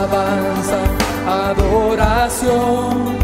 alabanza, adoración,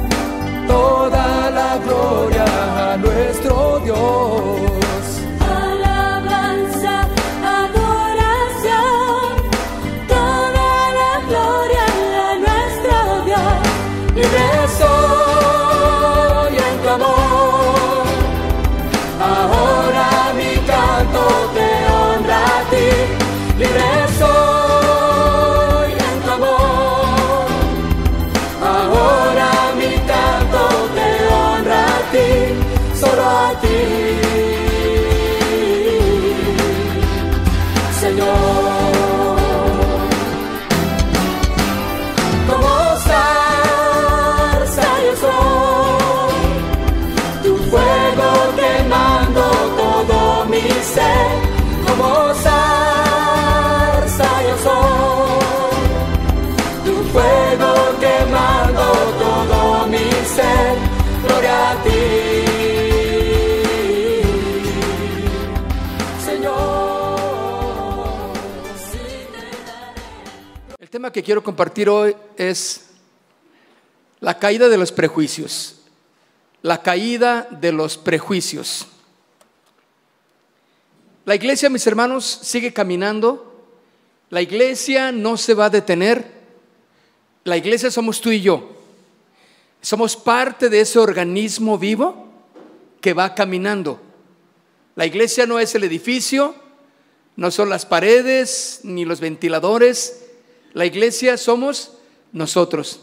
que quiero compartir hoy es la caída de los prejuicios. La caída de los prejuicios. La iglesia, mis hermanos, sigue caminando. La iglesia no se va a detener. La iglesia somos tú y yo. Somos parte de ese organismo vivo que va caminando. La iglesia no es el edificio, no son las paredes ni los ventiladores. La iglesia somos nosotros.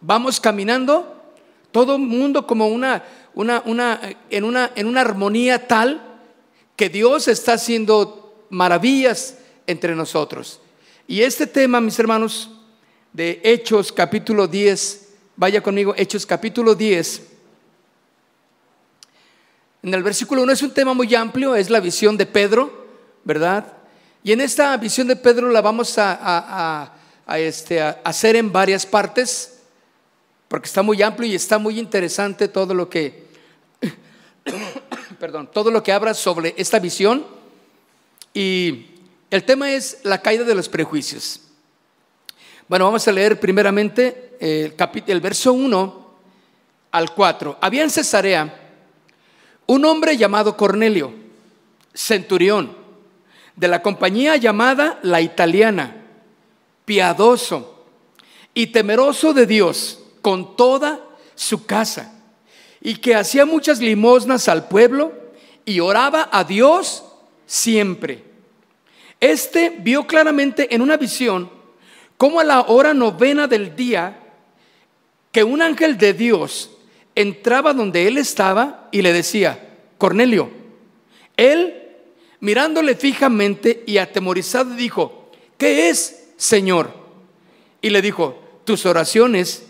Vamos caminando, todo el mundo como una, una, una, en, una, en una armonía tal que Dios está haciendo maravillas entre nosotros. Y este tema, mis hermanos, de Hechos capítulo 10, vaya conmigo, Hechos capítulo 10. En el versículo 1 es un tema muy amplio, es la visión de Pedro, ¿verdad? Y en esta visión de Pedro la vamos este, a hacer en varias partes, porque está muy amplio y está muy interesante todo lo que, perdón, todo lo que habla sobre esta visión. Y el tema es la caída de los prejuicios. Bueno, vamos a leer primeramente el, capi- el verso 1 al 4. Había en Cesarea un hombre llamado Cornelio, centurión, de la compañía llamada la italiana, piadoso y temeroso de Dios con toda su casa, y que hacía muchas limosnas al pueblo y oraba a Dios siempre. Este vio claramente en una visión cómo a la hora novena del día que un ángel de Dios entraba donde él estaba y le decía, Cornelio, él mirándole fijamente y atemorizado dijo, ¿qué es, Señor? Y le dijo, tus oraciones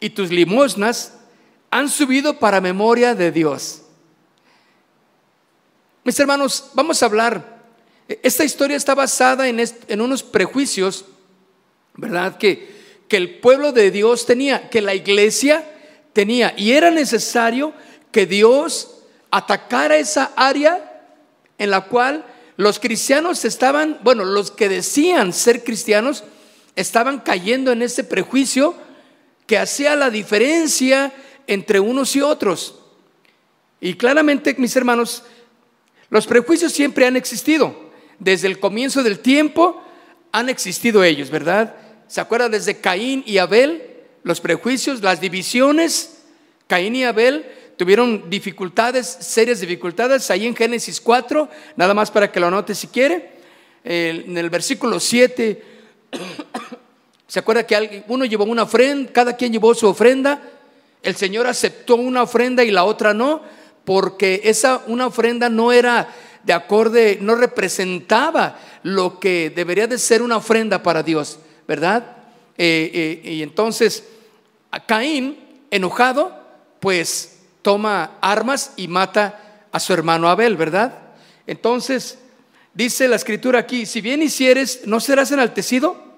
y tus limosnas han subido para memoria de Dios. Mis hermanos, vamos a hablar. Esta historia está basada en, en unos prejuicios, ¿verdad? Que, que el pueblo de Dios tenía, que la iglesia tenía. Y era necesario que Dios atacara esa área en la cual los cristianos estaban, bueno, los que decían ser cristianos, estaban cayendo en ese prejuicio que hacía la diferencia entre unos y otros. Y claramente, mis hermanos, los prejuicios siempre han existido. Desde el comienzo del tiempo han existido ellos, ¿verdad? ¿Se acuerdan desde Caín y Abel? Los prejuicios, las divisiones. Caín y Abel tuvieron dificultades, serias dificultades, ahí en Génesis 4, nada más para que lo anote si quiere. Eh, en el versículo 7, ¿se acuerda que uno llevó una ofrenda, cada quien llevó su ofrenda? El Señor aceptó una ofrenda y la otra no, porque esa una ofrenda no era de acorde, no representaba lo que debería de ser una ofrenda para Dios, ¿verdad? Eh, eh, y entonces a Caín, enojado, pues toma armas y mata a su hermano Abel, ¿verdad? Entonces, dice la escritura aquí, si bien hicieres, no serás enaltecido,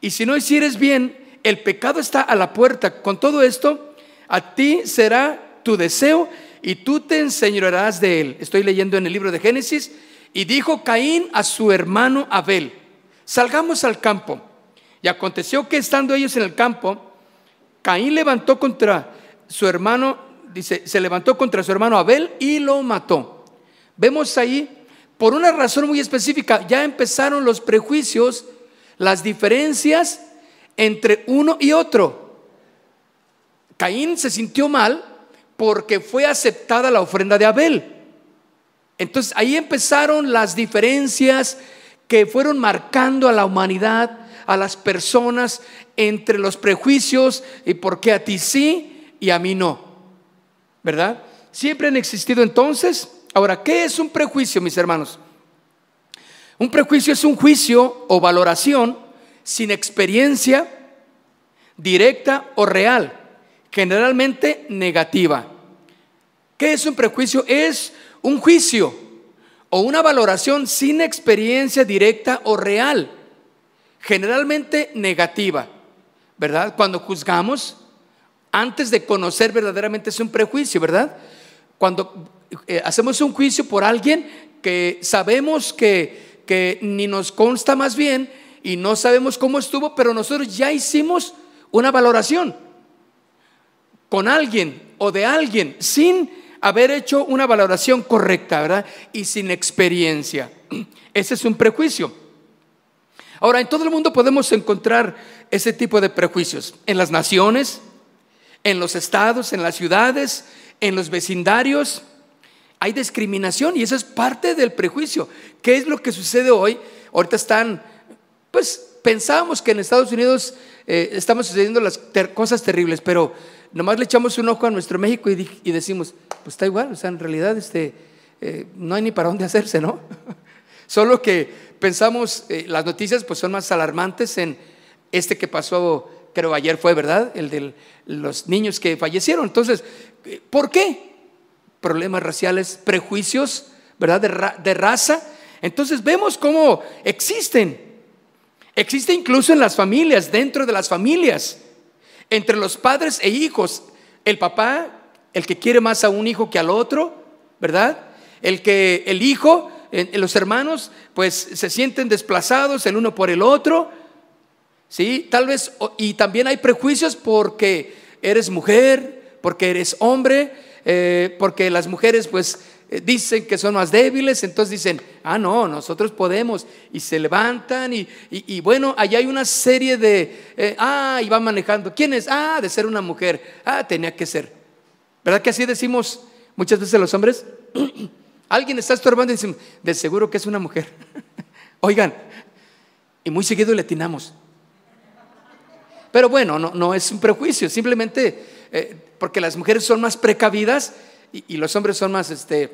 y si no hicieres bien, el pecado está a la puerta. Con todo esto, a ti será tu deseo y tú te enseñorearás de él. Estoy leyendo en el libro de Génesis. Y dijo Caín a su hermano Abel, salgamos al campo. Y aconteció que estando ellos en el campo, Caín levantó contra su hermano, dice, se levantó contra su hermano Abel y lo mató. Vemos ahí, por una razón muy específica, ya empezaron los prejuicios, las diferencias entre uno y otro. Caín se sintió mal porque fue aceptada la ofrenda de Abel. Entonces ahí empezaron las diferencias que fueron marcando a la humanidad, a las personas, entre los prejuicios y por qué a ti sí y a mí no. ¿Verdad? Siempre han existido entonces. Ahora, ¿qué es un prejuicio, mis hermanos? Un prejuicio es un juicio o valoración sin experiencia directa o real, generalmente negativa. ¿Qué es un prejuicio? Es un juicio o una valoración sin experiencia directa o real, generalmente negativa, ¿verdad? Cuando juzgamos, antes de conocer verdaderamente es un prejuicio, ¿verdad? Cuando eh, hacemos un juicio por alguien que sabemos que, que ni nos consta más bien y no sabemos cómo estuvo, pero nosotros ya hicimos una valoración con alguien o de alguien sin haber hecho una valoración correcta, ¿verdad? Y sin experiencia. Ese es un prejuicio. Ahora, en todo el mundo podemos encontrar ese tipo de prejuicios. En las naciones, en los estados, en las ciudades, en los vecindarios. Hay discriminación y eso es parte del prejuicio. ¿Qué es lo que sucede hoy? Ahorita están, pues pensábamos que en Estados Unidos eh, sucediendo las cosas terribles, pero nomás le echamos un ojo a nuestro México y, decimos, pues está igual, o sea, en realidad este, eh, no hay ni para dónde hacerse, ¿no? Solo que pensamos, eh, las noticias pues son más alarmantes en este que pasó, creo ayer fue, ¿verdad? El de los niños que fallecieron. Entonces, eh, ¿por qué? Problemas raciales, prejuicios, ¿verdad? De, de raza. Entonces vemos cómo existen. Existe incluso en las familias, dentro de las familias entre los padres e hijos. El papá, el que quiere más a un hijo que al otro, ¿verdad? El que el hijo, los hermanos, pues se sienten desplazados el uno por el otro. Sí, tal vez, y también hay prejuicios porque eres mujer, porque eres hombre, eh, porque las mujeres pues eh, dicen que son más débiles, entonces dicen, ah, no, nosotros podemos, y se levantan, y, bueno, allá hay una serie de, eh, ah, y va manejando, ¿quién es? Ah, de ser una mujer, ah, tenía que ser. ¿Verdad que así decimos muchas veces los hombres? Alguien está estorbando y dicen, de seguro que es una mujer. Oigan, y muy seguido le atinamos. Pero bueno, no, no es un prejuicio, simplemente eh, porque las mujeres son más precavidas, y, los hombres son más, este,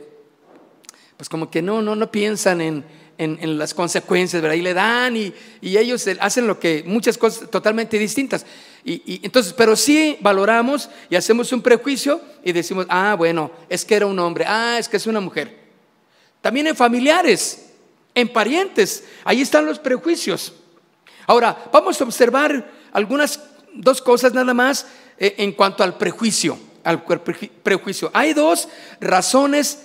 pues como que no, no, no piensan en, en, las consecuencias, ¿verdad? Y le dan y, y, ellos hacen lo que, muchas cosas totalmente distintas. Y, y, entonces, pero sí valoramos y hacemos un prejuicio y decimos, ah, bueno, es que era un hombre, ah, es que es una mujer. También en familiares, en parientes, ahí están los prejuicios. Ahora, vamos a observar algunas, dos cosas nada más eh, en cuanto al prejuicio al prejuicio. Hay dos razones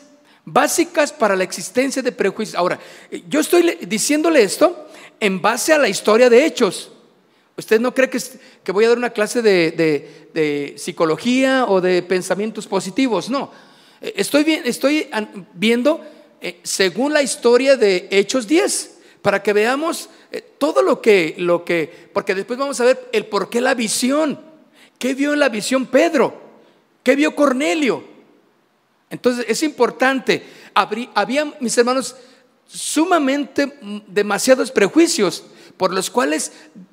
básicas para la existencia de prejuicios. Ahora, yo estoy diciéndole esto en base a la historia de hechos. ¿Usted no cree que, que voy a dar una clase de, psicología o de pensamientos positivos? No. Estoy, estoy viendo eh, según la historia de Hechos 10, para que veamos eh, todo lo que, lo que, porque después vamos a ver el por qué la visión. ¿Qué vio en la visión Pedro? ¿Qué vio Cornelio? Entonces es importante. Había, mis hermanos, sumamente mm, demasiados prejuicios por los cuales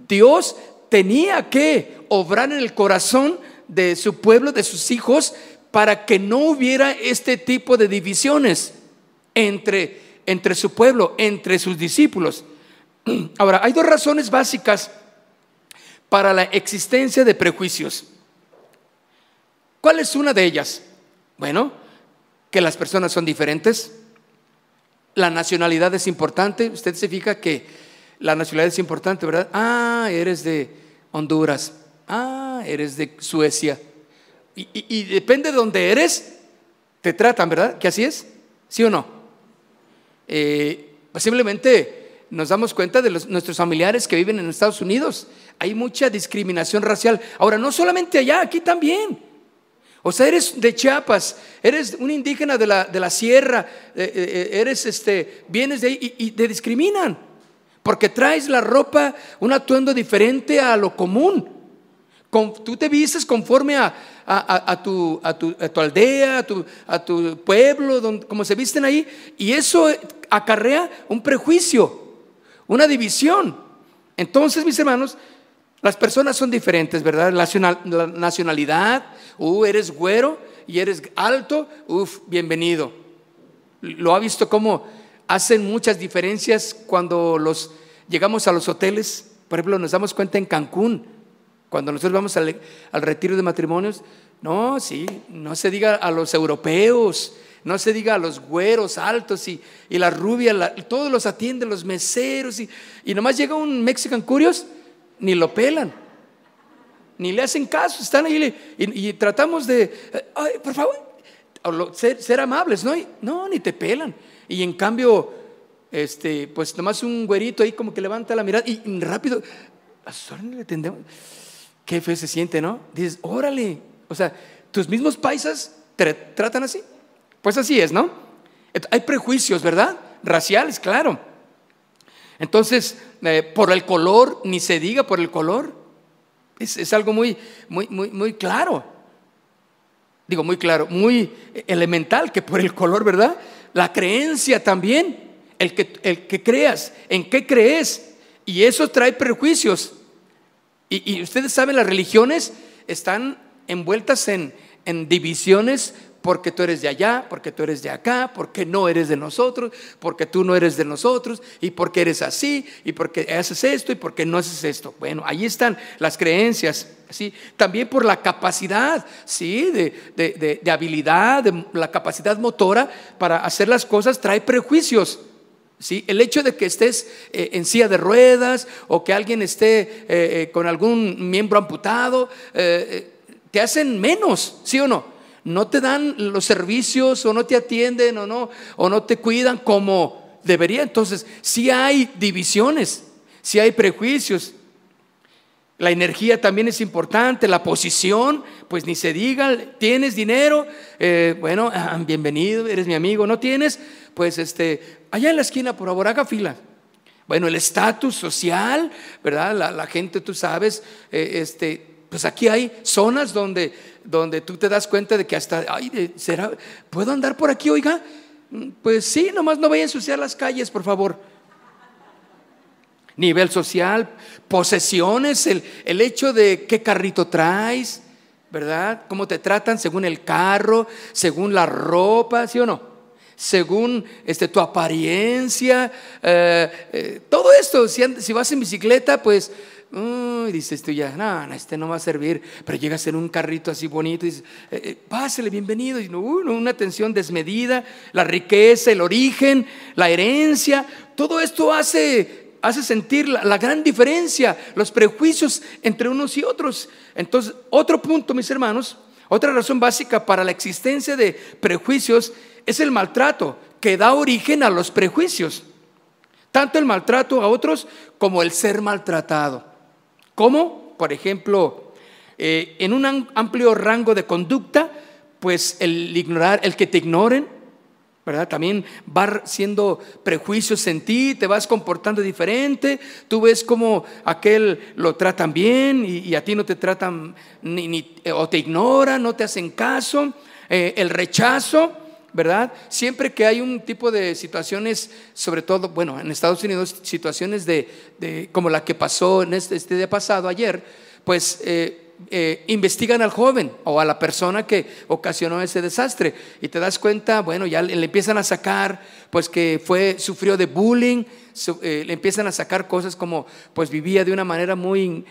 Dios tenía que obrar en el corazón de su pueblo, de sus hijos, para que no hubiera este tipo de divisiones entre, entre su pueblo, entre sus discípulos. Ahora, hay dos razones básicas para la existencia de prejuicios. ¿Cuál es una de ellas? Bueno, que las personas son diferentes. La nacionalidad es importante. Usted se fija que la nacionalidad es importante, ¿verdad? Ah, eres de Honduras. Ah, eres de Suecia. Y, depende de dónde eres, te tratan, ¿verdad? ¿Que así es? ¿Sí o no? Eh, posiblemente nos damos cuenta de nuestros familiares que viven en Estados Unidos. Hay mucha discriminación racial. Ahora, no solamente allá, aquí también. O sea, eres de Chiapas, eres un indígena de la, de la sierra, eh, eh, eh, eres este, vienes de ahí y, te discriminan. Porque traes la ropa, un atuendo diferente a lo común. tú te vistes conforme a, a, tu, tu, aldea, a tu, pueblo, donde, como se visten ahí, y eso acarrea un prejuicio, una división. Entonces, mis hermanos, las personas son diferentes, ¿verdad? La nacionalidad, uh, eres güero y eres alto, uff, bienvenido. Lo ha visto cómo hacen muchas diferencias cuando los llegamos a los hoteles. Por ejemplo, nos damos cuenta en Cancún, cuando nosotros vamos al, retiro de matrimonios. No, sí, no se diga a los europeos, no se diga a los güeros altos y, y la rubia, todos los atienden, los meseros, y, y nomás llega un Mexican Curious ni lo pelan, ni le hacen caso, están ahí y, tratamos de, ay, por favor, ser, amables, ¿no? no, ni te pelan. Y en cambio, este, pues nomás un güerito ahí como que levanta la mirada y rápido, le tendemos. Qué fe se siente, ¿no? Dices, órale, o sea, tus mismos paisas te tratan así. Pues así es, ¿no? Hay prejuicios, ¿verdad? Raciales, claro. Entonces, eh, por el color, ni se diga por el color. Es, algo muy, muy, muy, muy claro. Digo, muy claro, muy elemental que por el color, ¿verdad? La creencia también, el que, el que creas, en qué crees. Y eso trae prejuicios. Y, ustedes saben, las religiones están envueltas en, divisiones porque tú eres de allá, porque tú eres de acá, porque no eres de nosotros, porque tú no eres de nosotros, y porque eres así, y porque haces esto, y porque no haces esto. Bueno, ahí están las creencias, ¿sí? También por la capacidad, ¿sí? De, habilidad, de la capacidad motora para hacer las cosas trae prejuicios. ¿Sí? El hecho de que estés eh, en silla de ruedas o que alguien esté eh, eh, con algún miembro amputado, te hacen menos, ¿sí o no? no te dan los servicios o no te atienden o no, o no te cuidan como debería. Entonces, si hay divisiones, si hay prejuicios. La energía también es importante, la posición, pues ni se diga, tienes dinero, eh, bueno, ah, bienvenido, eres mi amigo, no tienes, pues este, allá en la esquina, por favor, haga fila. Bueno, el estatus social, ¿verdad? La, gente, tú sabes, eh, este, pues aquí hay zonas donde donde tú te das cuenta de que hasta, ay, ¿será, ¿puedo andar por aquí, oiga? Mm, pues sí, nomás no vaya a ensuciar las calles, por favor. Nivel social, posesiones, el, el hecho de qué carrito traes, ¿verdad? Cómo te tratan según el carro, según la ropa, ¿sí o no? Según este, tu apariencia, eh, eh, todo esto, si, si vas en bicicleta, pues dices tú ya, no, este no va a servir, pero llegas en un carrito así bonito y dices, eh, pásale, bienvenido, y una atención desmedida, la riqueza, el origen, la herencia, todo esto hace, hace sentir la, gran diferencia, los prejuicios entre unos y otros. Entonces, otro punto, mis hermanos, otra razón básica para la existencia de prejuicios es el maltrato que da origen a los prejuicios. Tanto el maltrato a otros como el ser maltratado. ¿Cómo? Por ejemplo, eh, en un amplio rango de conducta, pues el ignorar, el que te ignoren, ¿verdad? También va siendo prejuicios en ti, te vas comportando diferente, tú ves como aquel lo tratan bien y, a ti no te tratan ni, o te ignoran, no te hacen caso, eh, el rechazo, ¿verdad? Siempre que hay un tipo de situaciones, sobre todo, bueno, en Estados Unidos, situaciones de, como la que pasó en este, este día pasado, ayer, pues eh, eh, investigan al joven o a la persona que ocasionó ese desastre. Y te das cuenta, bueno, ya le, empiezan a sacar, pues que fue, sufrió de bullying, eh, le empiezan a sacar cosas como, pues vivía de una manera muy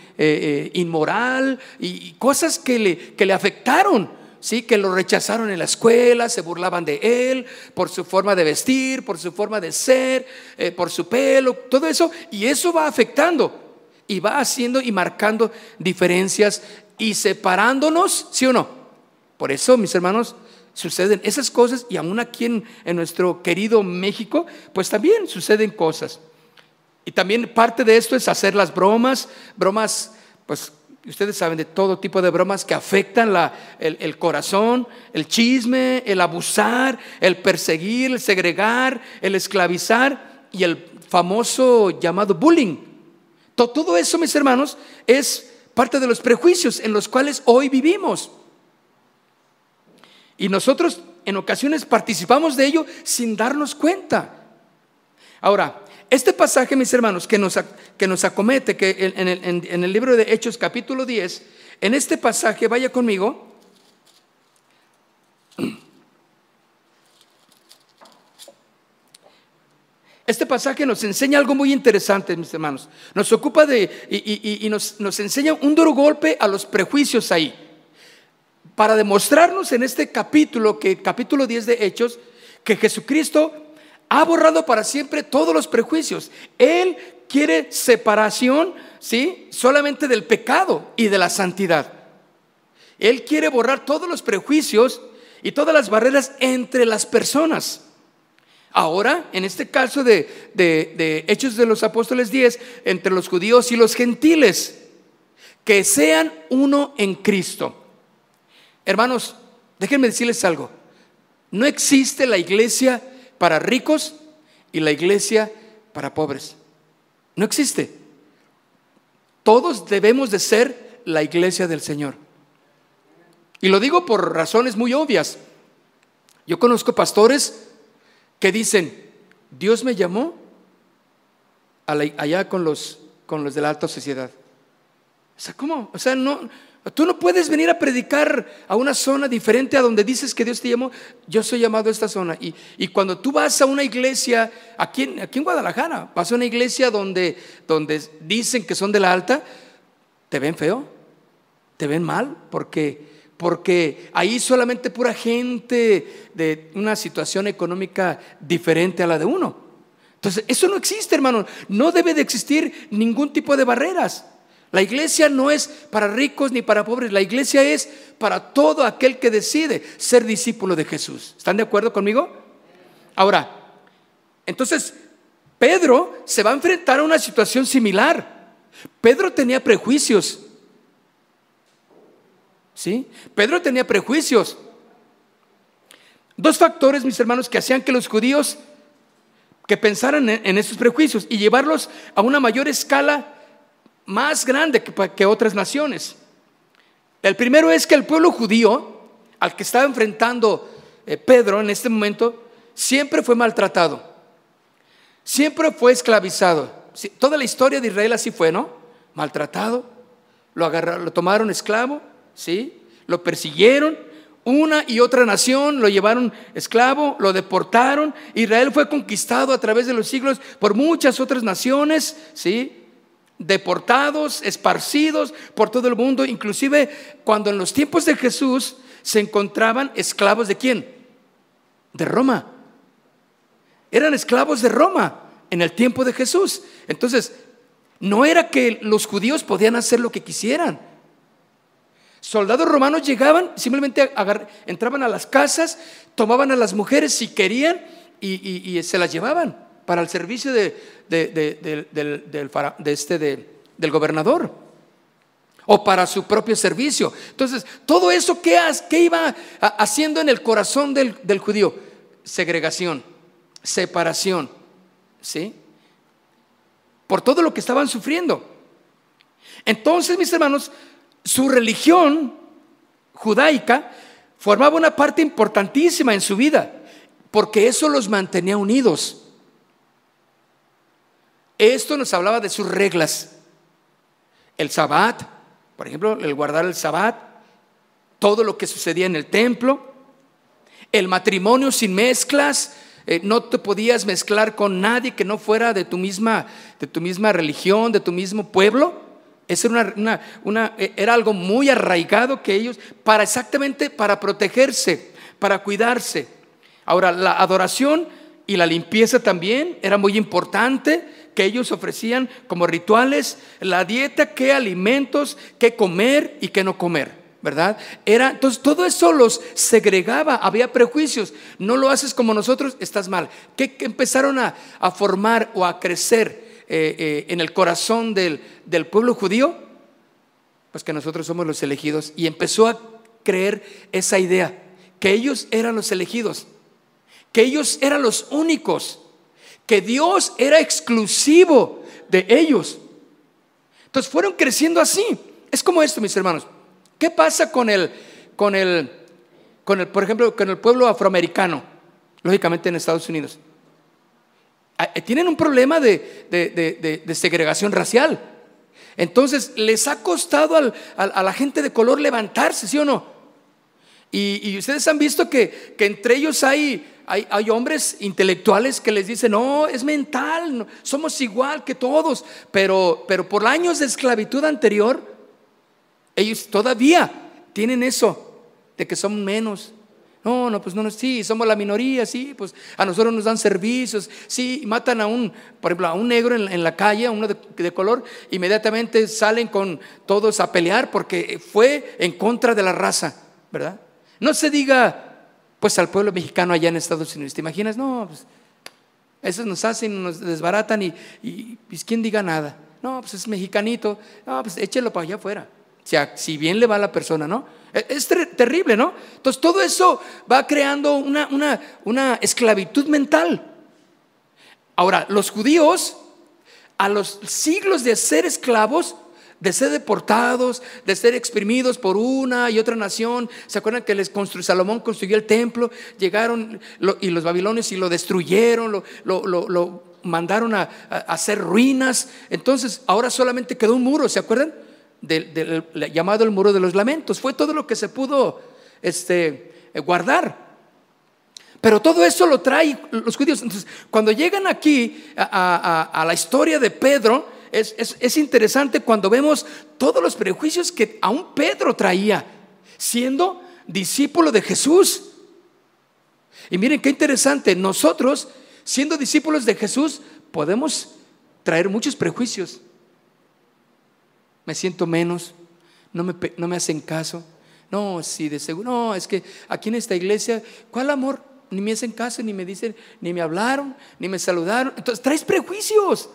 inmoral y, cosas que le, que le afectaron sí, que lo rechazaron en la escuela, se burlaban de él por su forma de vestir, por su forma de ser, eh, por su pelo, todo eso, y eso va afectando y va haciendo y marcando diferencias y separándonos, ¿sí o no? Por eso, mis hermanos, suceden esas cosas y aún aquí en, nuestro querido México, pues también suceden cosas. Y también parte de esto es hacer las bromas, bromas, pues ustedes saben de todo tipo de bromas que afectan el, el, corazón, el chisme, el abusar, el perseguir, el segregar, el esclavizar y el famoso llamado bullying. Todo eso, mis hermanos, es parte de los prejuicios en los cuales hoy vivimos. Y nosotros en ocasiones participamos de ello sin darnos cuenta. Ahora, este pasaje, mis hermanos, que nos, que nos acomete, que en, en el libro de Hechos capítulo 10, en este pasaje, vaya conmigo, Este pasaje nos enseña algo muy interesante, mis hermanos. Nos ocupa de y, nos, nos, enseña un duro golpe a los prejuicios ahí. Para demostrarnos en este capítulo, que capítulo 10 de Hechos, que Jesucristo ha borrado para siempre todos los prejuicios. Él quiere separación, ¿sí? Solamente del pecado y de la santidad. Él quiere borrar todos los prejuicios y todas las barreras entre las personas. Ahora, en este caso de, de, Hechos de los Apóstoles 10, entre los judíos y los gentiles, que sean uno en Cristo. Hermanos, déjenme decirles algo. No existe la iglesia para ricos y la iglesia para pobres. No existe. Todos debemos de ser la iglesia del Señor. Y lo digo por razones muy obvias. Yo conozco pastores que dicen, Dios me llamó allá con los, con los de la alta sociedad. O sea, ¿cómo? O sea, no, Tú no puedes venir a predicar a una zona diferente a donde dices que Dios te llamó. Yo soy llamado a esta zona. Y, cuando tú vas a una iglesia, aquí en, aquí en Guadalajara, vas a una iglesia donde, donde dicen que son de la alta, te ven feo, te ven mal, porque, porque ahí solamente pura gente de una situación económica diferente a la de uno. Entonces, eso no existe, hermano. No debe de existir ningún tipo de barreras. La iglesia no es para ricos ni para pobres, la iglesia es para todo aquel que decide ser discípulo de Jesús. ¿Están de acuerdo conmigo? Ahora, entonces, Pedro se va a enfrentar a una situación similar. Pedro tenía prejuicios. ¿Sí? Pedro tenía prejuicios. Dos factores, mis hermanos, que hacían que los judíos que pensaran en, esos prejuicios y llevarlos a una mayor escala más grande que, otras naciones. El primero es que el pueblo judío, al que estaba enfrentando eh, Pedro en este momento, siempre fue maltratado, siempre fue esclavizado. toda la historia de Israel así fue, ¿no? Maltratado, lo agarraron, lo tomaron esclavo, ¿sí? Lo persiguieron, una y otra nación lo llevaron esclavo, lo deportaron. Israel fue conquistado a través de los siglos por muchas otras naciones, ¿sí? deportados, esparcidos por todo el mundo, inclusive cuando en los tiempos de Jesús se encontraban esclavos de quién? De Roma. Eran esclavos de Roma en el tiempo de Jesús. Entonces, no era que los judíos podían hacer lo que quisieran. Soldados romanos llegaban, simplemente entraban a las casas, tomaban a las mujeres si querían y se las llevaban para el servicio de, de, este, del gobernador o para su propio servicio. Entonces, todo eso, ¿qué, qué iba haciendo en el corazón del, del, judío? Segregación, separación, ¿sí? Por todo lo que estaban sufriendo. Entonces, mis hermanos, su religión judaica formaba una parte importantísima en su vida, porque eso los mantenía unidos. Esto nos hablaba de sus reglas. El sabbat, por ejemplo, el guardar el sabbat, todo lo que sucedía en el templo, el matrimonio sin mezclas, eh, no te podías mezclar con nadie que no fuera de tu misma, de tu misma religión, de tu mismo pueblo. Eso era, una, eh, era algo muy arraigado que ellos, para exactamente para protegerse, para cuidarse. Ahora, la adoración y la limpieza también era muy importante que ellos ofrecían como rituales, la dieta, qué alimentos, qué comer y qué no comer. ¿verdad? Era, entonces todo eso los segregaba, había prejuicios, no lo haces como nosotros, estás mal. ¿Qué, empezaron a, formar o a crecer eh, eh, en el corazón del, del pueblo judío? Pues que nosotros somos los elegidos. Y empezó a creer esa idea, que ellos eran los elegidos, que ellos eran los únicos, que Dios era exclusivo de ellos. Entonces fueron creciendo así. Es como esto, mis hermanos. ¿Qué pasa con el, con el, con el, por ejemplo, con el pueblo afroamericano? Lógicamente en Estados Unidos. Eh, tienen un problema de, segregación racial. Entonces, les ha costado a la gente de color levantarse, ¿sí o no? Y, ustedes han visto que, entre ellos hay, hay, hombres intelectuales que les dicen, no, es mental, somos igual que todos, pero, pero por años de esclavitud anterior, ellos todavía tienen eso, de que son menos, no, no, pues no, sí, somos la minoría, sí, pues a nosotros nos dan servicios, sí, matan a un, por ejemplo, a un negro en, la calle, a uno de, color, inmediatamente salen con todos a pelear porque fue en contra de la raza, ¿verdad? No se diga, pues al pueblo mexicano allá en Estados Unidos, ¿te imaginas? No, pues esos nos hacen, nos desbaratan y, y pues quién diga nada. No, pues es mexicanito, no, pues échelo para allá afuera. Si bien le va a la persona, ¿no? E, es terrible, ¿no? Entonces todo eso va creando una, una, esclavitud mental. Ahora, los judíos, a los siglos de ser esclavos, de ser deportados, de ser exprimidos por una y otra nación. ¿Se acuerdan que les construyó, Salomón construyó el templo? Llegaron y los babilonios y lo destruyeron, lo, lo, mandaron a, a, hacer ruinas. Entonces, ahora solamente quedó un muro, ¿se acuerdan? Del, llamado el muro de los lamentos. Fue todo lo que se pudo este, eh, guardar. Pero todo eso lo trae los judíos. Entonces, cuando llegan aquí a, la historia de Pedro, es, es, interesante cuando vemos todos los prejuicios que aún Pedro traía, siendo discípulo de Jesús. Y miren qué interesante, nosotros, siendo discípulos de Jesús, podemos traer muchos prejuicios me siento menos, no me, no me hacen caso. No, sí, de seguro. No, es que aquí en esta iglesia, ¿cuál amor? Ni me hacen caso, ni me dicen, ni me hablaron, ni me saludaron. Entonces, traes prejuicios.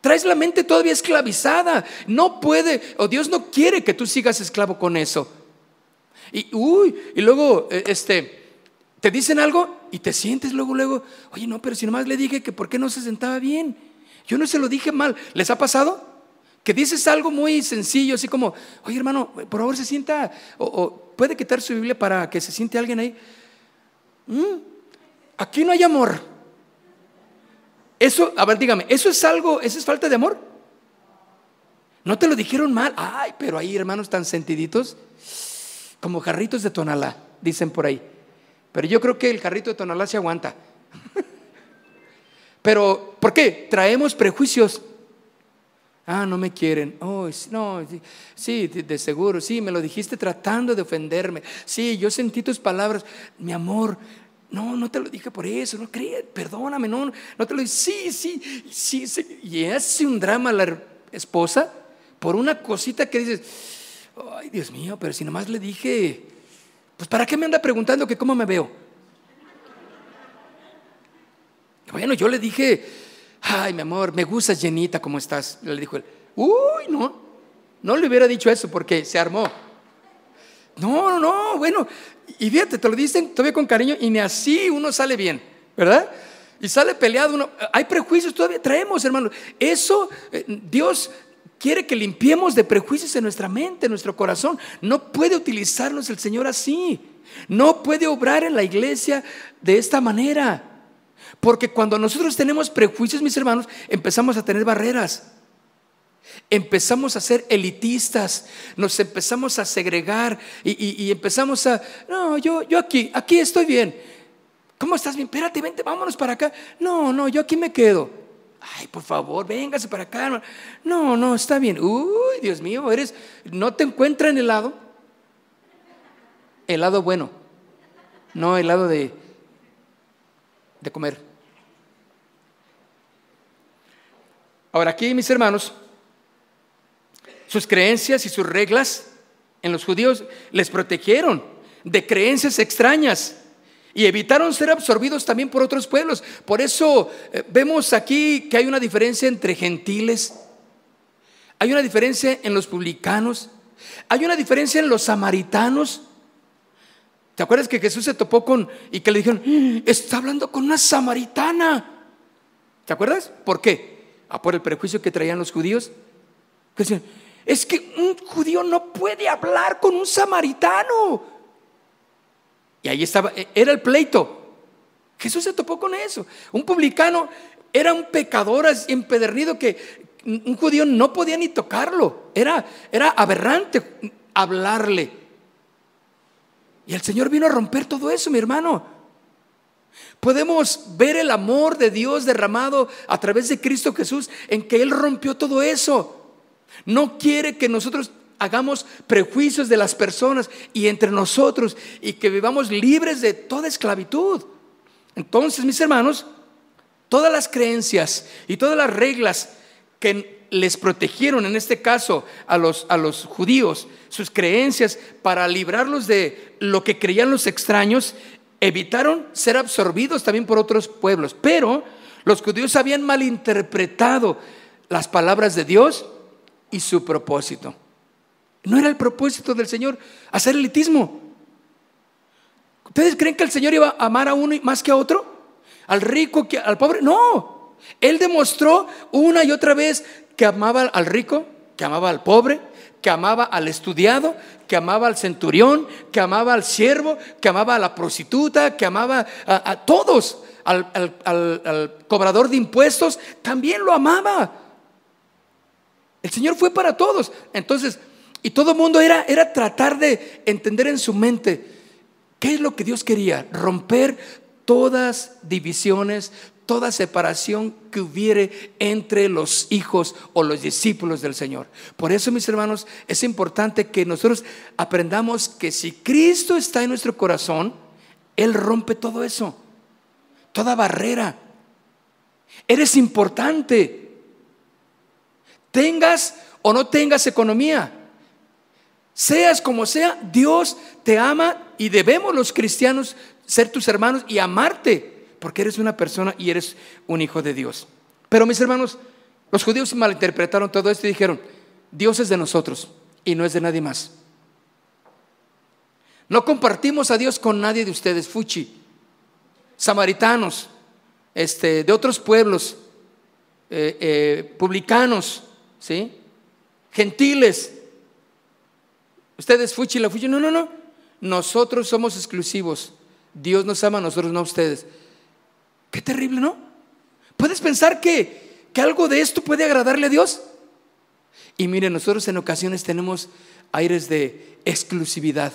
Traes la mente todavía esclavizada. No puede, o Dios no quiere que tú sigas esclavo con eso. Y, uy, y luego, eh, este, te dicen algo y te sientes luego, luego, oye, no, pero si nomás le dije que por qué no se sentaba bien. Yo no se lo dije mal. ¿Les ha pasado? Que dices algo muy sencillo, así como, oye hermano, por favor se sienta, o, puede quitar su Biblia para que se siente alguien ahí. Mm, aquí no hay amor. Eso, a ver, dígame, ¿eso es algo, eso es falta de amor? No te lo dijeron mal. Ay, pero hay hermanos tan sentiditos como jarritos de tonalá, dicen por ahí. Pero yo creo que el jarrito de tonalá se aguanta. pero, ¿por qué? Traemos prejuicios Ah, no me quieren. Oh, no, sí, de, seguro. Sí, me lo dijiste tratando de ofenderme. Sí, yo sentí tus palabras. Mi amor, no, no te lo dije por eso. No crees, perdóname, no, no te lo dije. Sí, sí, sí, sí. Y hace un drama la esposa por una cosita que dices, ay, Dios mío, pero si nomás le dije, pues ¿para qué me anda preguntando que cómo me veo? Bueno, yo le dije, ay, mi amor, me gustas llenita como estás. Le dijo él, uy, no, no le hubiera dicho eso porque se armó. No, no, no, bueno, y fíjate, te lo dicen todavía con cariño y ni así uno sale bien, ¿verdad? Y sale peleado. Hay prejuicios todavía, traemos, hermano. Eso, eh, Dios quiere que limpiemos de prejuicios en nuestra mente, en nuestro corazón. No puede utilizarnos el Señor así. No puede obrar en la iglesia de esta manera. Porque cuando nosotros tenemos prejuicios, mis hermanos, empezamos a tener barreras. Empezamos a ser elitistas, nos empezamos a segregar y, empezamos a, no, yo, yo aquí, aquí estoy bien. ¿Cómo estás bien? Espérate, vente, vámonos para acá. No, no, yo aquí me quedo. Ay, por favor, véngase para acá. No, no, está bien. Uy, Dios mío, eres, no te encuentran helado. Helado bueno, no helado de de comer. Ahora aquí, mis hermanos, sus creencias y sus reglas en los judíos les protegieron de creencias extrañas. Y evitaron ser absorbidos también por otros pueblos. Por eso eh, vemos aquí que hay una diferencia entre gentiles, hay una diferencia en los publicanos, hay una diferencia en los samaritanos. ¿Te acuerdas que Jesús se topó con y que le dijeron, está hablando con una samaritana? ¿Te acuerdas? ¿Por qué? ¿A por el prejuicio que traían los judíos? Que es que un judío no puede hablar con un samaritano. Y ahí estaba, e, era el pleito. Jesús se topó con eso. Un publicano era un pecador empedernido que un judío no podía ni tocarlo. Era, era aberrante hablarle. Y el Señor vino a romper todo eso, mi hermano. Podemos ver el amor de Dios derramado a través de Cristo Jesús en que Él rompió todo eso. No quiere que nosotros hagamos prejuicios de las personas y entre nosotros y que vivamos libres de toda esclavitud. Entonces, mis hermanos, todas las creencias y todas las reglas que les protegieron, en este caso a los, a los judíos, sus creencias para librarlos de lo que creían los extraños, evitaron ser absorbidos también por otros pueblos. Pero los judíos habían malinterpretado las palabras de Dios y su propósito. No era el propósito del Señor hacer elitismo. ¿Ustedes creen que el Señor iba a amar a uno más que a otro? ¿Al rico que al pobre? No. Él demostró una y otra vez que amaba al rico, que amaba al pobre, que amaba al estudiado, que amaba al centurión, que amaba al siervo, que amaba a la prostituta, que amaba a, todos, al, cobrador de impuestos, también lo amaba. El Señor fue para todos. Entonces, y todo el mundo era, era tratar de entender en su mente qué es lo que Dios quería, romper todas divisiones, toda separación que hubiere entre los hijos o los discípulos del Señor. Por eso, mis hermanos, es importante que nosotros aprendamos que si Cristo está en nuestro corazón, Él rompe todo eso, toda barrera. Eres importante tengas o no tengas economía. Seas como sea, Dios te ama y debemos los cristianos ser tus hermanos y amarte, porque eres una persona y eres un hijo de Dios. Pero mis hermanos, los judíos malinterpretaron todo esto y dijeron, Dios es de nosotros y no es de nadie más. No compartimos a Dios con nadie de ustedes, fuchi, samaritanos, este, de otros pueblos, eh, eh, publicanos, ¿sí? Gentiles. Ustedes fuchi la fuchi. No, no, no. Nosotros somos exclusivos. Dios nos ama a nosotros, no a ustedes. Qué terrible, ¿no? ¿Puedes pensar que, que algo de esto puede agradarle a Dios? Y miren, nosotros en ocasiones tenemos aires de exclusividad.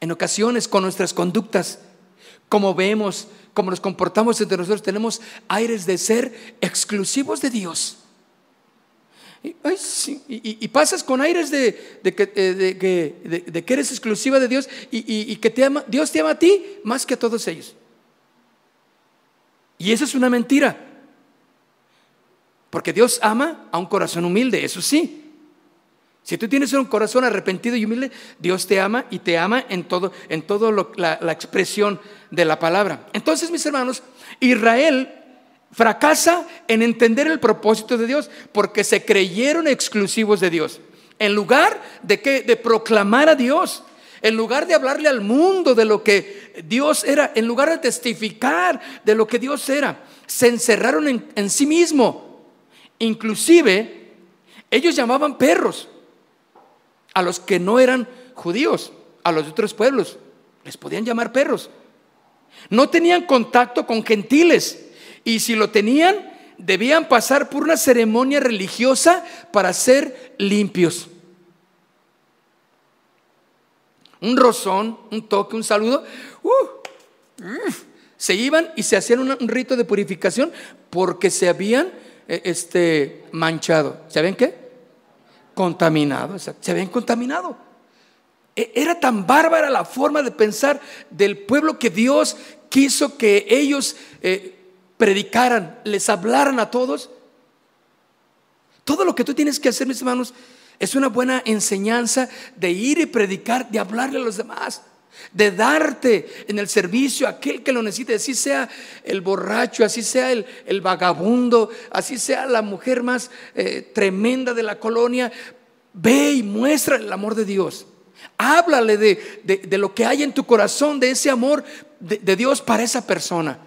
En ocasiones con nuestras conductas, como vemos, como nos comportamos entre nosotros, tenemos aires de ser exclusivos de Dios. Y, pasas con aires de, de, que, eh, de, que eres exclusiva de Dios y, que Dios te ama a ti más que a todos ellos. Y eso es una mentira. Porque Dios ama a un corazón humilde, eso sí. Si tú tienes un corazón arrepentido y humilde, Dios te ama y te ama en todo, en todo la, la expresión de la palabra. Entonces, mis hermanos, Israel fracasa en entender el propósito de Dios porque se creyeron exclusivos de Dios. En lugar de que de proclamar a Dios, en lugar de hablarle al mundo de lo que Dios era, en lugar de testificar de lo que Dios era, se encerraron en, en sí mismo. Inclusive, ellos llamaban perros a los que no eran judíos, a los otros pueblos. Les podían llamar perros. No tenían contacto con gentiles y si lo tenían, debían pasar por una ceremonia religiosa para ser limpios. Un rozón, un toque, un saludo. Uh, se iban y se hacían un, rito de purificación porque se habían eh, este, manchado. ¿Saben qué? Contaminado. Se habían contaminado. E, era tan bárbara la forma de pensar del pueblo que Dios quiso que ellos eh, predicaran, les hablaran a todos. Todo lo que tú tienes que hacer, mis hermanos, es una buena enseñanza de ir y predicar, de hablarle a los demás. de darte en el servicio a aquel que lo necesite, así sea el borracho, así sea el, vagabundo, así sea la mujer más eh, tremenda de la colonia, ve y muestra el amor de Dios. Háblale de, lo que hay en tu corazón, de ese amor de, Dios para esa persona.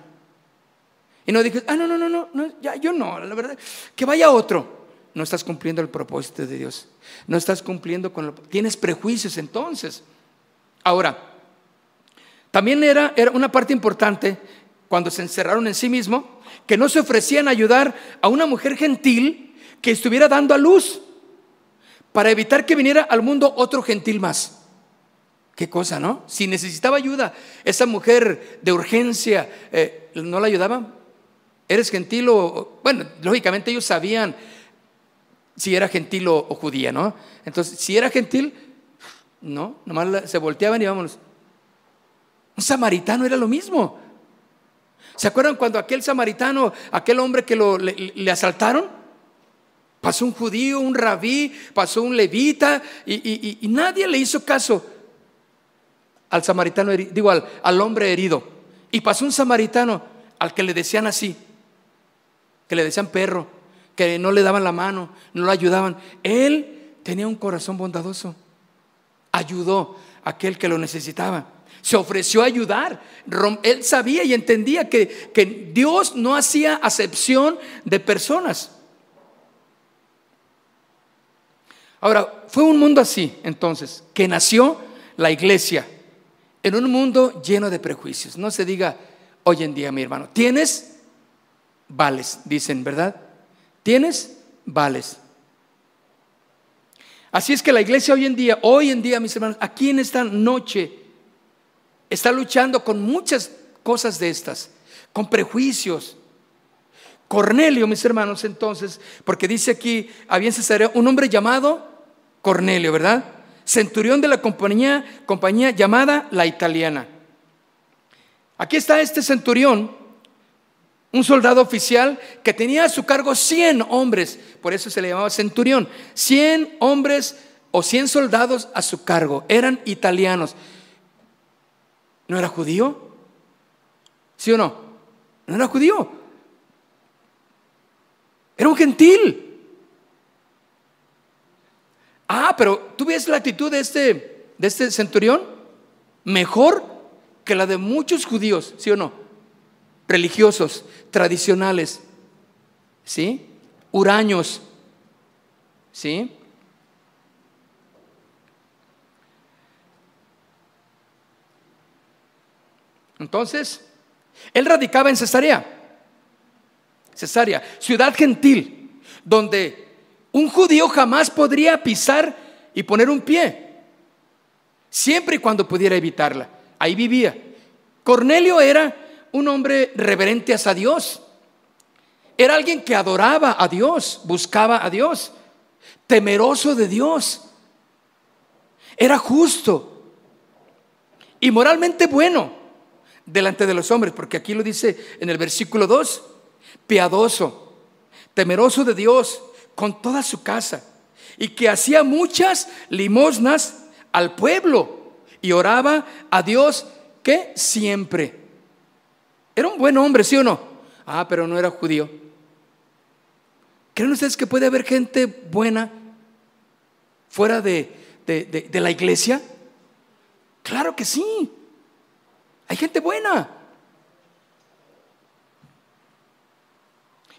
Y no dices, ah, no, no, no, no, ya, yo no, la verdad, que vaya otro. No estás cumpliendo el propósito de Dios. No estás cumpliendo con lo... Tienes prejuicios entonces. Ahora, también era, era una parte importante cuando se encerraron en sí mismo, que no se ofrecían a ayudar a una mujer gentil que estuviera dando a luz para evitar que viniera al mundo otro gentil más. Qué cosa, ¿no? Si necesitaba ayuda, esa mujer de urgencia, eh, ¿no la ayudaban? ¿Eres gentil o.? Bueno, lógicamente ellos sabían si era gentil o, judía, ¿no? Entonces, si era gentil, no, nomás se volteaban y vámonos. Un samaritano era lo mismo. ¿Se acuerdan cuando aquel samaritano, aquel hombre que lo, le asaltaron? Pasó un judío, un rabí, pasó un levita y, nadie le hizo caso al samaritano, digo, al hombre herido. Y pasó un samaritano al que le decían así, que le decían perro, que no le daban la mano, no lo ayudaban. Él tenía un corazón bondadoso. Ayudó a aquel que lo necesitaba. Se ofreció a ayudar. Él sabía y entendía que, que Dios no hacía acepción de personas. Ahora, fue un mundo así, entonces, que nació la iglesia, en un mundo lleno de prejuicios. No se diga hoy en día, mi hermano, tienes, vales, dicen, ¿verdad? Tienes, vales. Así es que la iglesia hoy en día, hoy en día, mis hermanos, aquí en esta noche, está luchando con muchas cosas de estas, con prejuicios, Cornelio, mis hermanos, entonces, porque dice aquí, había en un hombre llamado Cornelio, ¿verdad? Centurión de la compañía, compañía llamada la italiana. Aquí está este centurión, un soldado oficial que tenía a su cargo 100 hombres, por eso se le llamaba centurión, 100 hombres o 100 soldados a su cargo, eran italianos. ¿No era judío? ¿Sí o no? No era judío. Era un gentil. Ah, pero tú ves la actitud de este, de este centurión mejor que la de muchos judíos, ¿sí o no? Religiosos, tradicionales, ¿sí? Huraños, ¿sí? Entonces, él radicaba en Cesarea. Cesarea, ciudad gentil, donde un judío jamás podría pisar y poner un pie, siempre y cuando pudiera evitarla. Ahí vivía. Cornelio era un hombre reverente hacia Dios. Era alguien que adoraba a Dios, buscaba a Dios, temeroso de Dios. Era justo y moralmente bueno delante de los hombres, porque aquí lo dice en el versículo 2 piadoso, temeroso de Dios con toda su casa, y que hacía muchas limosnas al pueblo y oraba a Dios que siempre. Era un buen hombre, ¿sí o no? Ah, pero no era judío. ¿Creen ustedes que puede haber gente buena fuera de, de la iglesia? Claro que sí. Hay gente buena.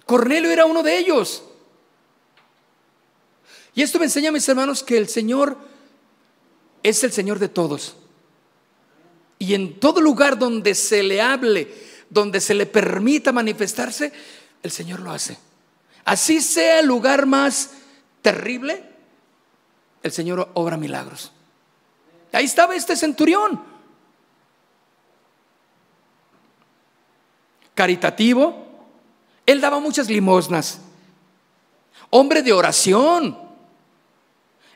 Cornelio era uno de ellos. Y esto me enseña, mis hermanos, que el Señor es el Señor de todos. Y en todo lugar donde se le hable, donde se le permita manifestarse, el Señor lo hace. Así sea el lugar más terrible, el Señor obra milagros. Ahí estaba este centurión. Caritativo, él daba muchas limosnas. Hombre de oración.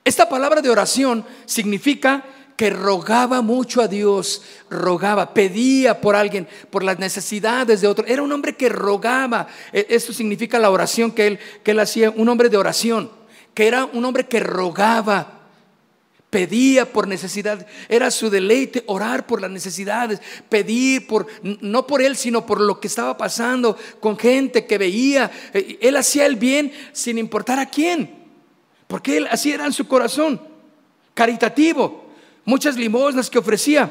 Esta palabra de oración significa que rogaba mucho a Dios, rogaba, pedía por alguien, por las necesidades de otro. Era un hombre que rogaba. E, esto significa la oración que él, que hacía, un hombre de oración, que era un hombre que rogaba, pedía por necesidad, era su deleite orar por las necesidades, pedir por, no por él, sino por lo que estaba pasando con gente que veía. Eh, él hacía el bien sin importar a quién, porque él así era en su corazón, caritativo, muchas limosnas que ofrecía.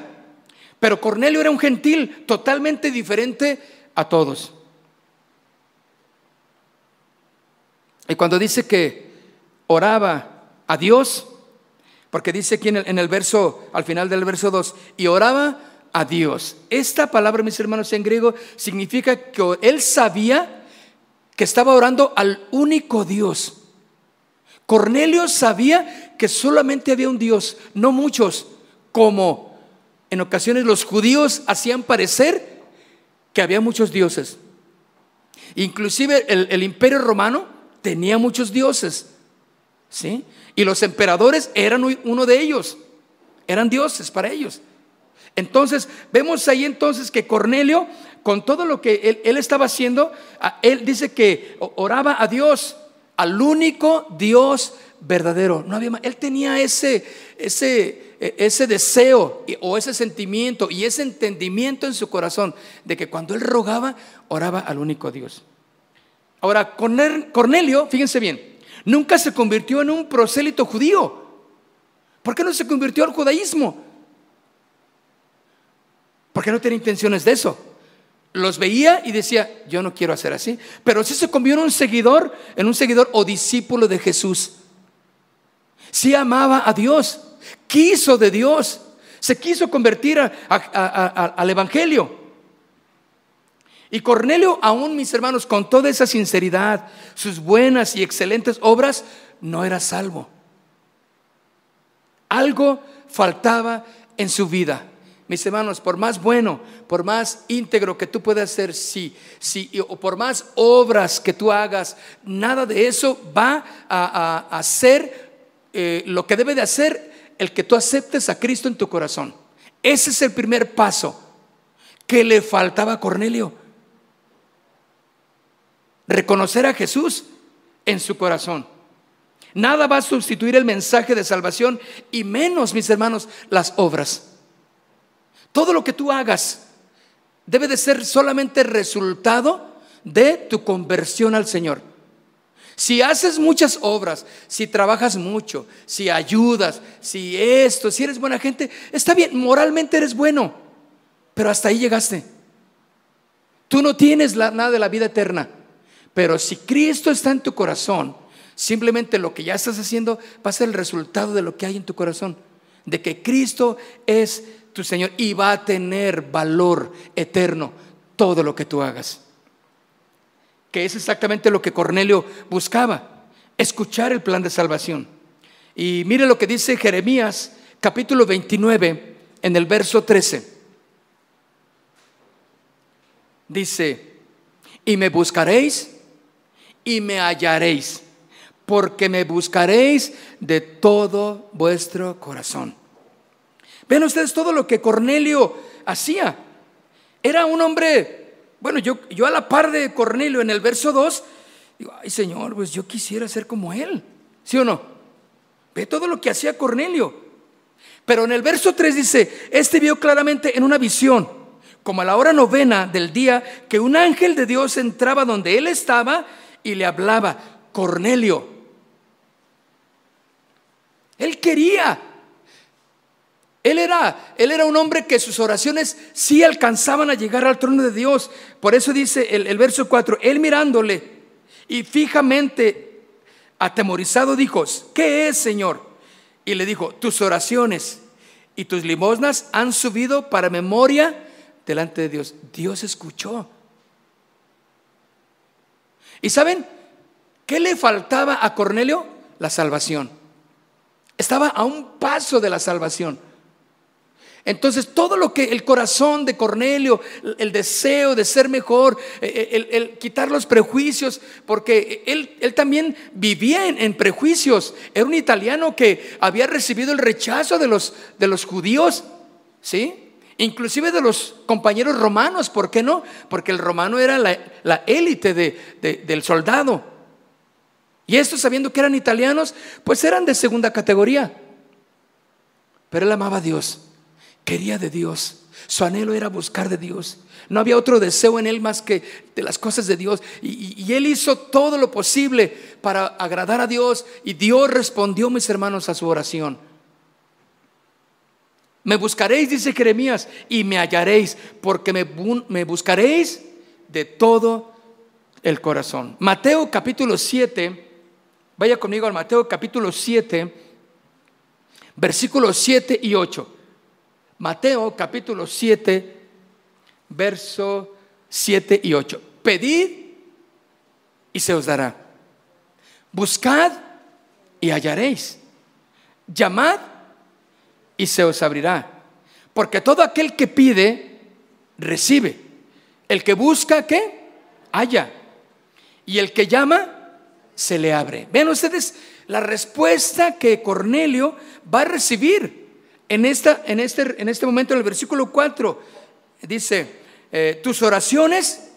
Pero Cornelio era un gentil totalmente diferente a todos. Y cuando dice que oraba a Dios, porque dice aquí en el, verso, al final del verso 2, y oraba a Dios. Esta palabra, mis hermanos, en griego significa que él sabía que estaba orando al único Dios. Cornelio sabía que solamente había un Dios, no muchos, como en ocasiones los judíos hacían parecer que había muchos dioses. Inclusive el, imperio romano tenía muchos dioses. ¿Sí? Y los emperadores eran uno de ellos, eran dioses para ellos. Entonces, vemos ahí entonces que Cornelio, con todo lo que él, estaba haciendo, él dice que oraba a Dios, al único Dios verdadero. No había Él tenía ese, ese, e, ese deseo o ese sentimiento y ese entendimiento en su corazón de que cuando él rogaba, oraba al único Dios. Ahora, Cornelio, fíjense bien, Nunca se convirtió en un prosélito judío. ¿Por qué no se convirtió al judaísmo? Porque no tenía intenciones de eso. Los veía y decía, yo no quiero hacer así. Pero sí se convirtió en un seguidor, en un seguidor o discípulo de Jesús. Sí amaba a Dios, quiso de Dios, se quiso convertir al Evangelio. Y Cornelio, aún mis hermanos, con toda esa sinceridad, sus buenas y excelentes obras, no era salvo. Algo faltaba en su vida. Mis hermanos, por más bueno, por más íntegro que tú puedas ser, sí, sí, o por más obras que tú hagas, nada de eso va a, hacer eh, lo que debe de hacer el que tú aceptes a Cristo en tu corazón. Ese es el primer paso que le faltaba a Cornelio reconocer a Jesús en su corazón. Nada va a sustituir el mensaje de salvación y menos, mis hermanos, las obras. Todo lo que tú hagas debe de ser solamente resultado de tu conversión al Señor. Si haces muchas obras, si trabajas mucho, si ayudas, si esto, si eres buena gente, está bien, moralmente eres bueno, pero hasta ahí llegaste. Tú no tienes nada de la vida eterna. Pero si Cristo está en tu corazón, simplemente lo que ya estás haciendo va a ser el resultado de lo que hay en tu corazón. De que Cristo es tu Señor y va a tener valor eterno todo lo que tú hagas. Que es exactamente lo que Cornelio buscaba, escuchar el plan de salvación. Y mire lo que dice Jeremías capítulo 29 en el verso 13. Dice, y me buscaréis y me hallaréis, porque me buscaréis de todo vuestro corazón. Ven ustedes todo lo que Cornelio hacía. Era un hombre, bueno, yo, yo a la par de Cornelio en el verso 2, digo, ay Señor, pues yo quisiera ser como él, ¿sí o no? Ve todo lo que hacía Cornelio. Pero en el verso 3 dice, este vio claramente en una visión, como a la hora novena del día, que un ángel de Dios entraba donde él estaba y le hablaba, Cornelio. Él quería. Él era, él era un hombre que sus oraciones sí alcanzaban a llegar al trono de Dios. Por eso dice el, el verso 4, él mirándole y fijamente atemorizado dijo, ¿qué es, Señor? Y le dijo, tus oraciones y tus limosnas han subido para memoria delante de Dios. Dios escuchó. ¿Y saben qué le faltaba a Cornelio? La salvación. Estaba a un paso de la salvación. Entonces todo lo que el corazón de Cornelio, el deseo de ser mejor, eh, eh, el, quitar los prejuicios, porque él, él también vivía en, prejuicios. Era un italiano que había recibido el rechazo de los, de los judíos, ¿sí? inclusive de los compañeros romanos, ¿por qué no? Porque el romano era la, élite del soldado. Y estos, sabiendo que eran italianos, pues eran de segunda categoría. Pero él amaba a Dios, quería de Dios. Su anhelo era buscar de Dios. No había otro deseo en él más que de las cosas de Dios. Y, él hizo todo lo posible para agradar a Dios. Y Dios respondió, mis hermanos, a su oración. Me buscaréis, dice Jeremías, y me hallaréis, porque me, me buscaréis de todo el corazón. Mateo capítulo 7, vaya conmigo al Mateo capítulo 7, versículos 7 y 8. Mateo capítulo 7, verso 7 y 8. Pedid y se os dará. Buscad y hallaréis. Llamad y se os abrirá. Porque todo aquel que pide, recibe. El que busca, ¿qué? Halla. Y el que llama, se le abre. Vean ustedes la respuesta que Cornelio va a recibir en, esta, en, este, en este momento, en el versículo 4. Dice, eh, tus oraciones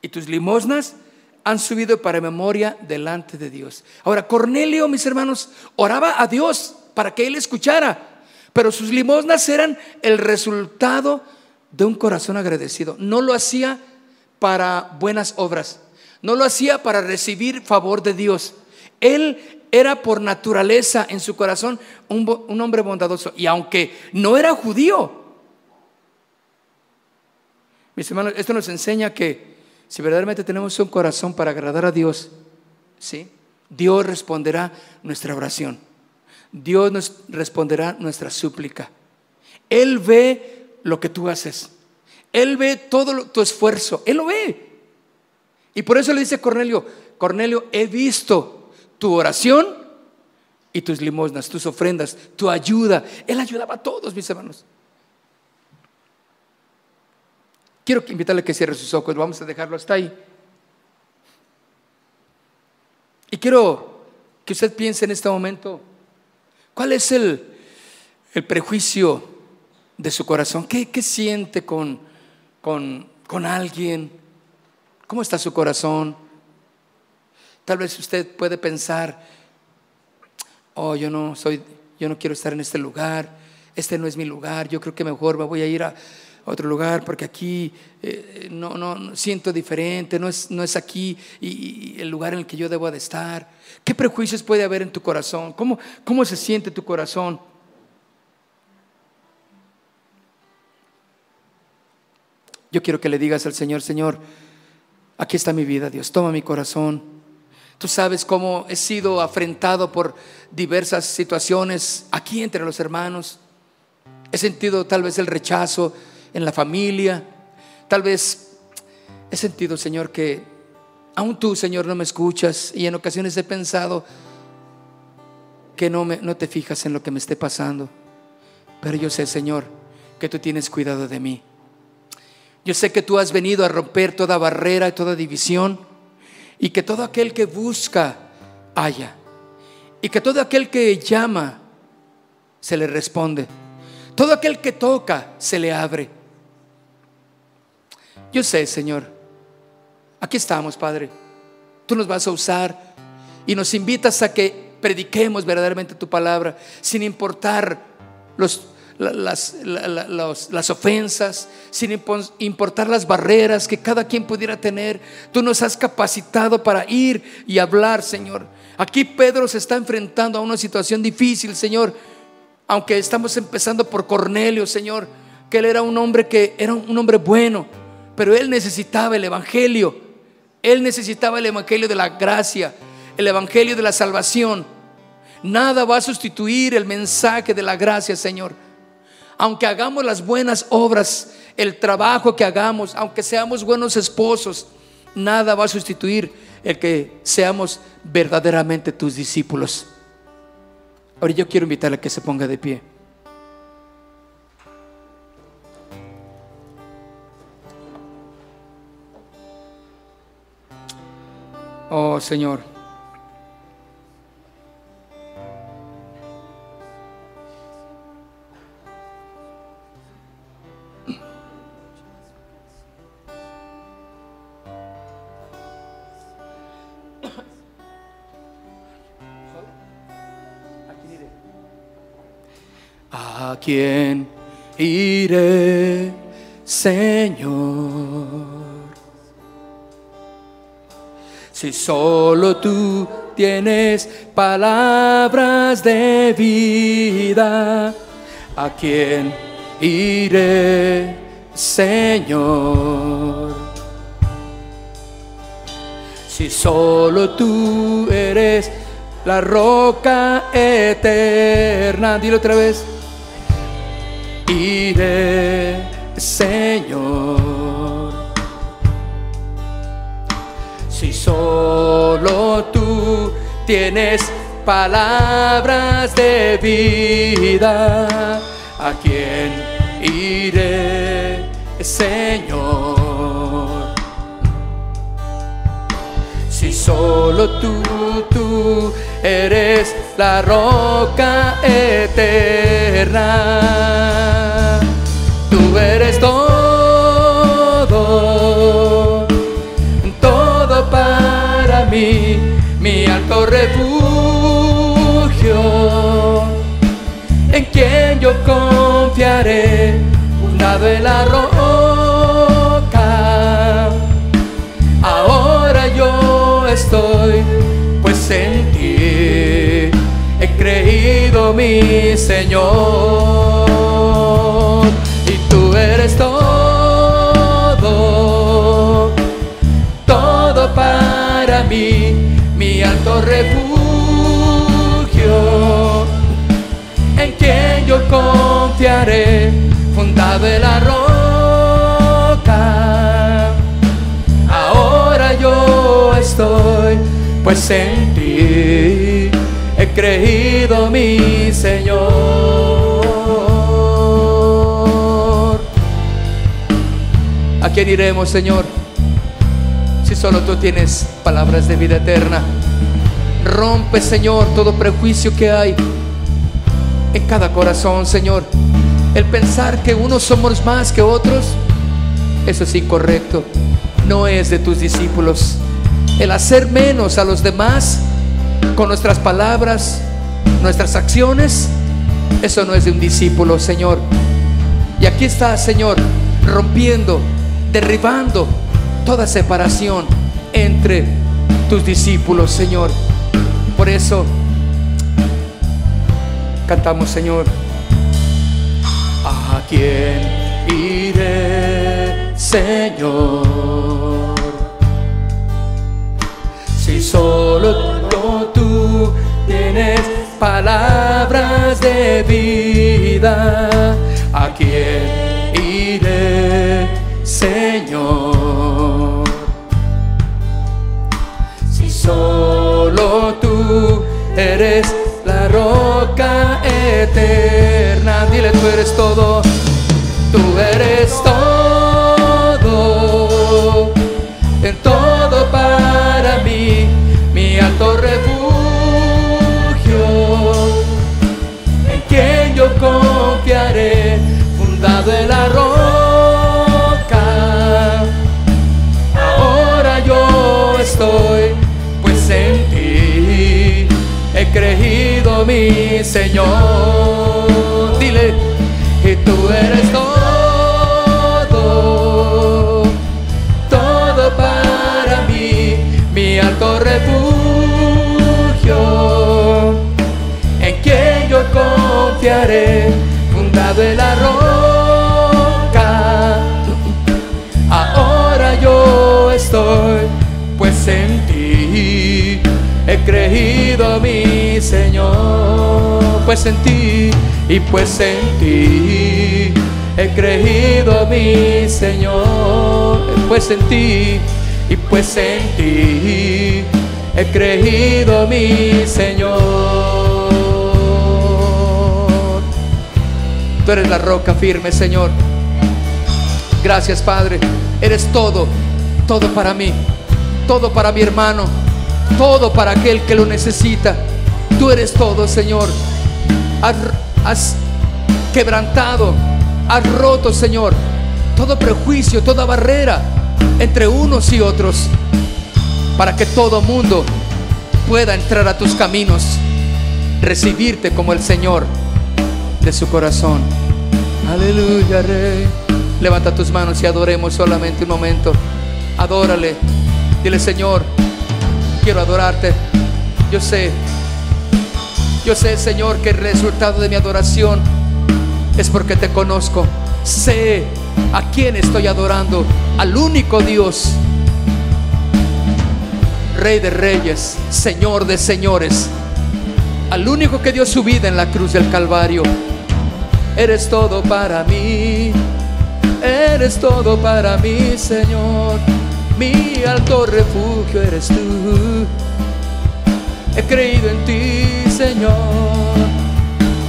y tus limosnas han subido para memoria delante de Dios. Ahora, Cornelio, mis hermanos, oraba a Dios para que él escuchara, pero sus limosnas eran el resultado de un corazón agradecido. No lo hacía para buenas obras, no lo hacía para recibir favor de Dios. Él era por naturaleza en su corazón un, hombre bondadoso y aunque no era judío, mis hermanos, esto nos enseña que si verdaderamente tenemos un corazón para agradar a Dios, ¿sí? Dios responderá nuestra oración. Dios nos responderá nuestra súplica. Él ve lo que tú haces. Él ve todo tu esfuerzo. Él lo ve. Y por eso le dice Cornelio, Cornelio, he visto tu oración y tus limosnas, tus ofrendas, tu ayuda. Él ayudaba a todos, mis hermanos. Quiero invitarle a que cierre sus ojos, vamos a dejarlo hasta ahí. Y quiero que usted piense en este momento, ¿cuál es el, el prejuicio de su corazón? ¿Qué, qué siente con, con, con alguien? ¿Cómo está su corazón? Tal vez usted puede pensar, oh, yo no soy, yo no quiero estar en este lugar, este no es mi lugar, yo creo que mejor me voy a ir a, otro lugar porque aquí eh, no, no, siento diferente, no es, no es aquí y, el lugar en el que yo debo de estar. ¿Qué prejuicios puede haber en tu corazón? ¿Cómo, cómo se siente tu corazón? Yo quiero que le digas al Señor, Señor, aquí está mi vida, Dios, toma mi corazón. Tú sabes cómo he sido afrentado por diversas situaciones aquí entre los hermanos. He sentido tal vez el rechazo, en la familia. Tal vez he sentido, Señor, que aún tú, Señor, no me escuchas y en ocasiones he pensado que no, me, no te fijas en lo que me esté pasando. Pero yo sé, Señor, que tú tienes cuidado de mí. Yo sé que tú has venido a romper toda barrera y toda división y que todo aquel que busca haya y que todo aquel que llama se le responde. Todo aquel que toca se le abre. Yo sé, Señor, aquí estamos, Padre. Tú nos vas a usar y nos invitas a que prediquemos verdaderamente tu palabra, sin importar los, las, las, ofensas, sin importar las barreras que cada quien pudiera tener. Tú nos has capacitado para ir y hablar, Señor. Aquí Pedro se está enfrentando a una situación difícil, Señor. Aunque estamos empezando por Cornelio, Señor, que él era un hombre que era un hombre bueno, pero él necesitaba el Evangelio. Él necesitaba el Evangelio de la gracia, el Evangelio de la salvación. Nada va a sustituir el mensaje de la gracia, Señor. Aunque hagamos las buenas obras, el trabajo que hagamos, aunque seamos buenos esposos, nada va a sustituir el que seamos verdaderamente tus discípulos. Ahora yo quiero invitarle a que se ponga de pie. Oh Señor. ¿A quién iré, Señor? Si solo tú tienes palabras de vida, ¿a quién iré, Señor? Si solo tú eres la roca eterna, dilo otra vez, iré, Señor. Si solo tú tienes palabras de vida, ¿a quién iré, Señor? Si solo tú, tú eres la roca eterna, tú eres todo, todo para mí, mi alto refugio, en quien yo confiaré, fundado en la roca. Mi Señor, y tú eres todo, todo para mí, mi alto refugio, en quien yo confiaré, fundado en la roca. Ahora yo estoy, pues en creído, mi Señor. ¿A quién iremos, Señor? Si solo tú tienes palabras de vida eterna. Rompe, Señor, todo prejuicio que hay en cada corazón, Señor. El pensar que unos somos más que otros, eso es incorrecto. No es de tus discípulos. El hacer menos a los demás con nuestras palabras, nuestras acciones, eso no es de un discípulo, Señor. Y aquí está, Señor, rompiendo, derribando toda separación entre tus discípulos, Señor. Por eso cantamos, Señor. ¿A quién iré, Señor? Si solo tienes palabras de vida, ¿a quién iré, Señor? Si solo tú eres la roca eterna, dile tú eres todo, tú eres todo, mi Señor. Dile, y tú eres todo, todo para mí, mi alto refugio, en quien yo confiaré, Pues en ti, y pues en ti he creído, mi Señor. Pues en ti, y pues en ti he creído, mi Señor. Tú eres la roca firme, Señor. Gracias, Padre. Eres todo, todo para mí, todo para mi hermano, todo para aquel que lo necesita. Tú eres todo, Señor. Has, has quebrantado, has roto, Señor, todo prejuicio, toda barrera entre unos y otros, para que todo mundo pueda entrar a tus caminos, recibirte como el Señor de su corazón. Aleluya, Rey. Levanta tus manos y adoremos solamente un momento. Adórale. Dile, Señor, quiero adorarte. Yo sé, yo sé, Señor, que el resultado de mi adoración es porque te conozco. Sé a quién estoy adorando, al único Dios, Rey de reyes, Señor de señores, al único que dio su vida en la cruz del Calvario. Eres todo para mí, eres todo para mí, Señor. Mi alto refugio eres tú. He creído en ti, Señor.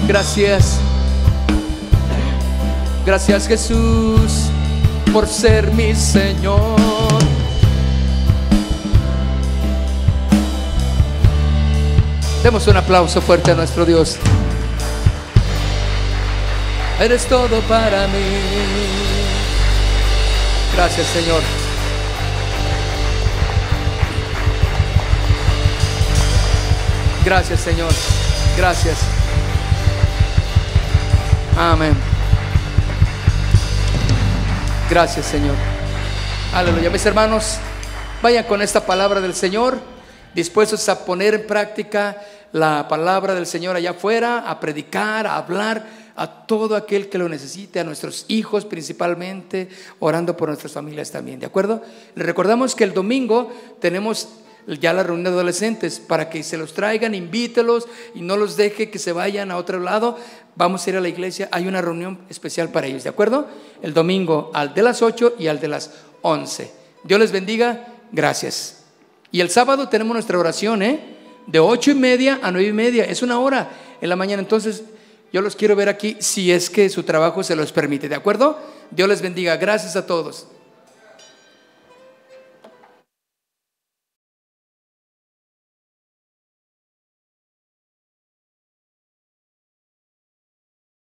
Gracias. Gracias Jesús por ser mi Señor. Demos un aplauso fuerte a nuestro Dios. Eres todo para mí. Gracias Señor. Gracias Señor. Gracias. Amén. Gracias Señor. Aleluya. Mis hermanos, vayan con esta palabra del Señor, dispuestos a poner en práctica la palabra del Señor allá afuera, a predicar, a hablar a todo aquel que lo necesite, a nuestros hijos principalmente, orando por nuestras familias también, ¿de acuerdo? Les recordamos que el domingo tenemos ya la reunión de adolescentes para que se los traigan, invítelos y no los deje que se vayan a otro lado. Vamos a ir a la iglesia, hay una reunión especial para ellos, ¿de acuerdo? El domingo al de las 8 y al de las 11. Dios les bendiga, gracias. Y el sábado tenemos nuestra oración, ¿eh? De 8 y media a 9 y media, es una hora en la mañana. Entonces, yo los quiero ver aquí si es que su trabajo se los permite, ¿de acuerdo? Dios les bendiga, gracias a todos.